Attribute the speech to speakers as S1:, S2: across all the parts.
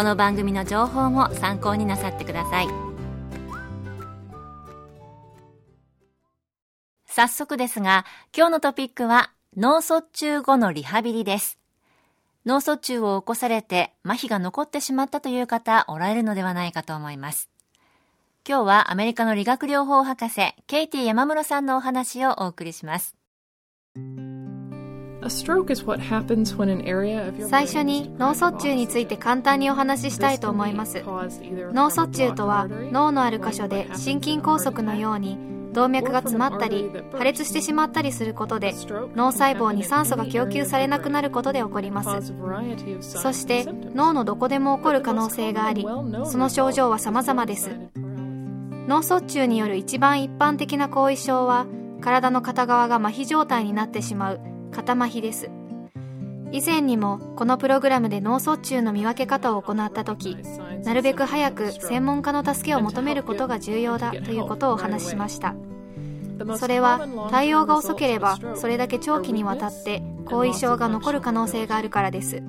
S1: この番組の情報も参考になさってください。早速ですが今日のトピックは脳卒中後のリハビリです。脳卒中を起こされて麻痺が残ってしまったという方おられるのではないかと思います。今日はアメリカの理学療法博士ケイティ山室さんのお話をお送りします。
S2: 最初に脳卒中について簡単にお話ししたいと思います。脳卒中とは脳のある箇所で心筋梗塞のように動脈が詰まったり破裂してしまったりすることで脳細胞に酸素が供給されなくなることで起こります。そして脳のどこでも起こる可能性がありその症状は様々です。脳卒中による一番一般的な後遺症は体の片側が麻痺状態になってしまう肩麻痺です。以前にもこのプログラムで脳卒中の見分け方を行った時なるべく早く専門家の助けを求めることが重要だということをお話ししました。それは対応が遅ければそれだけ長期にわたって後遺症が残る可能性があるからです。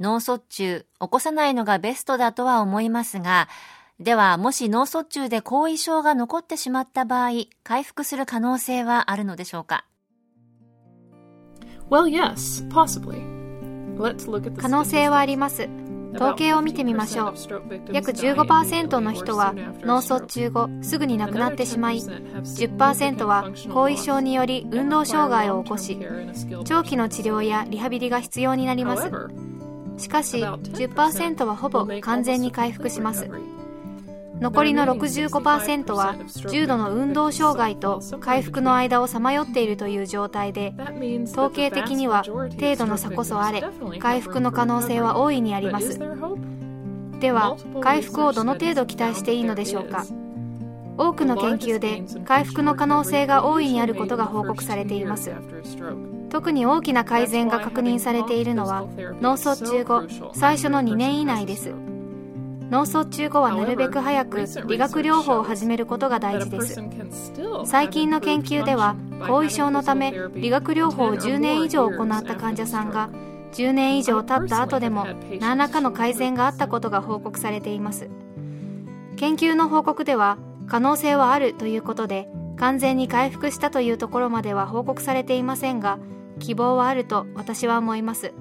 S1: 脳卒中起こさないのがベストだとは思いますがでは、もし脳卒中で後遺症が残ってしまった場合、回復する可能性はあるのでしょうか
S2: ？Well, yes, possibly. 可能性はあります。統計を見てみましょう。約15%の人は脳卒中後すぐに亡くなってしまい、10%は後遺症により運動障害を起こし、長期の治療やリハビリが必要になります。しかし、10%はほぼ完全に回復します。残りの65%は重度の運動障害と回復の間をさまよっているという状態で統計的には程度の差こそあれ回復の可能性は大いにあります。では回復をどの程度期待していいのでしょうか。多くの研究で回復の可能性が大いにあることが報告されています。特に大きな改善が確認されているのは脳卒中後最初の2年以内です。脳卒中後はなるべく早く理学療法を始めることが大事です。最近の研究では後遺症のため理学療法を10年以上行った患者さんが10年以上経った後でも何らかの改善があったことが報告されています。研究の報告では可能性はあるということで完全に回復したというところまでは報告されていませんが希望はあると私は思います。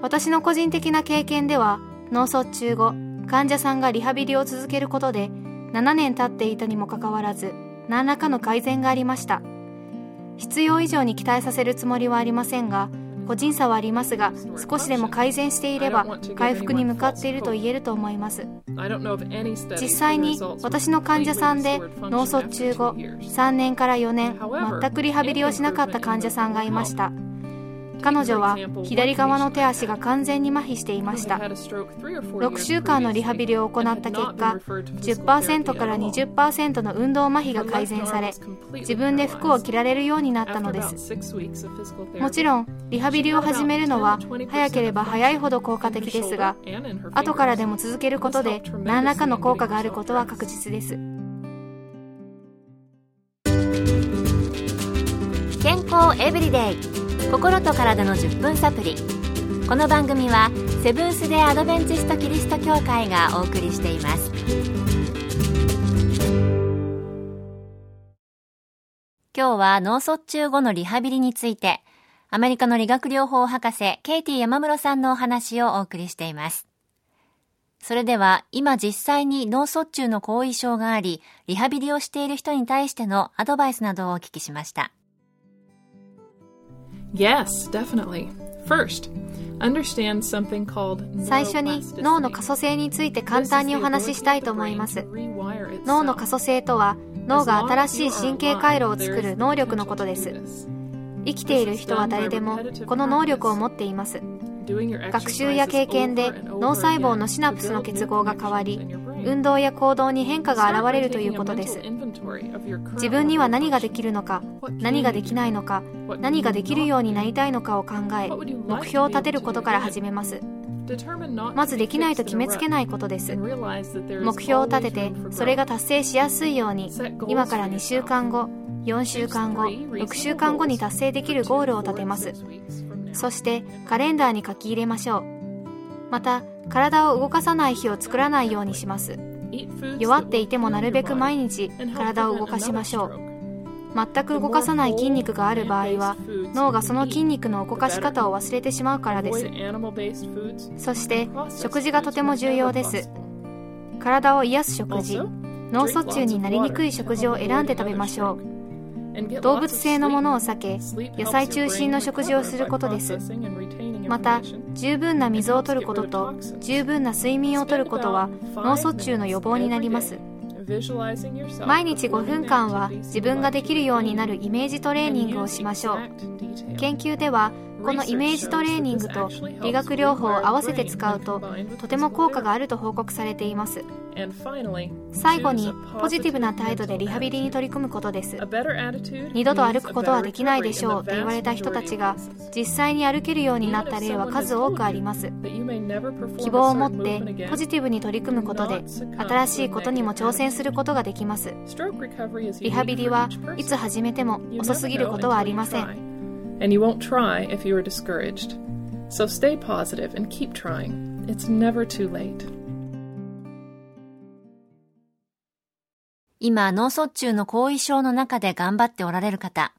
S2: 私の個人的な経験では脳卒中後患者さんがリハビリを続けることで7年経っていたにもかかわらず何らかの改善がありました。必要以上に期待させるつもりはありませんが個人差はありますが少しでも改善していれば回復に向かっていると言えると思います。実際に私の患者さんで脳卒中後3年から4年全くリハビリをしなかった患者さんがいました。彼女は左側の手足が完全に麻痺していました。6週間のリハビリを行った結果10%から20%の運動麻痺が改善され自分で服を着られるようになったのです。もちろんリハビリを始めるのは早ければ早いほど効果的ですが後からでも続けることで何らかの効果があることは確実です。
S1: 健康エブリデイ心と体の10分サプリ。この番組はセブンス・デ・アドベンチスト・キリスト教会がお送りしています。今日は脳卒中後のリハビリについてアメリカの理学療法博士ケイティ山室さんのお話をお送りしています。それでは今実際に脳卒中の後遺症があり、リハビリをしている人に対してのアドバイスなどをお聞きしました。
S2: Yes, definitely. First, 最初に脳の可塑性について簡単にお話ししたいと思います。脳の可塑性とは脳が新しい神経回路を作る能力のことです。生きている人は誰でもこの能力を持っています学習や経験で脳細胞のシナプスの結合が変わり運動や行動に変化が現れるということです。自分には何ができるのか何ができないのか何ができるようになりたいのかを考え目標を立てることから始めます。まずできないと決めつけないことです。目標を立ててそれが達成しやすいように今から2週間後4週間後6週間後に達成できるゴールを立てますそしてカレンダーに書き入れましょう。また体を動かさない日を作らないようにします。弱っていてもなるべく毎日体を動かしましょう。全く動かさない筋肉がある場合は脳がその筋肉の動かし方を忘れてしまうからです。そして食事がとても重要です。体を癒す食事。脳卒中になりにくい食事を選んで食べましょう動物性のものを避け野菜中心の食事をすることです。また十分な水を取ることと十分な睡眠をとることは脳卒中の予防になります。毎日5分間は自分ができるようになるイメージトレーニングをしましょう。研究ではこのイメージトレーニングと理学療法を合わせて使うととても効果があると報告されています。最後にポジティブな態度でリハビリに取り組むことです。二度と歩くことはできないでしょうと言われた人たちが実際に歩けるようになった例は数多くあります。希望を持ってポジティブに取り組むことで新しいことにも挑戦することができます。リハビリはいつ始めても遅すぎることはありません。And you won't try if you are discouraged. So stay positive and keep trying. It's never too late.
S1: 今、脳卒中の後遺症の中で頑張っておられる方、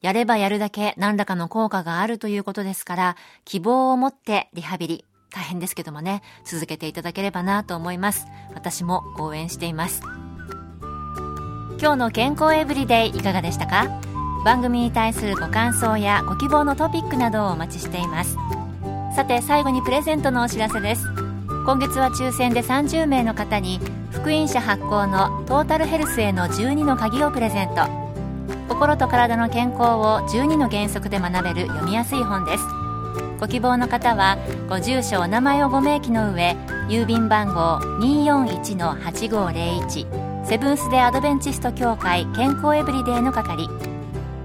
S1: やればやるだけ何らかの効果があるということですから、希望を持ってリハビリ、大変ですけどもね、続けていただければなと思います。私も応援しています。今日の健康エブリデイいかがでしたか？番組に対するご感想やご希望のトピックなどをお待ちしています。さて最後にプレゼントのお知らせです。今月は抽選で30名の方に福音社発行のトータルヘルスへの12の鍵をプレゼント。心と体の健康を12の原則で学べる読みやすい本です。ご希望の方はご住所お名前をご明記の上郵便番号241-8501セブンス・デ・アドベンチスト協会健康エブリデイの係。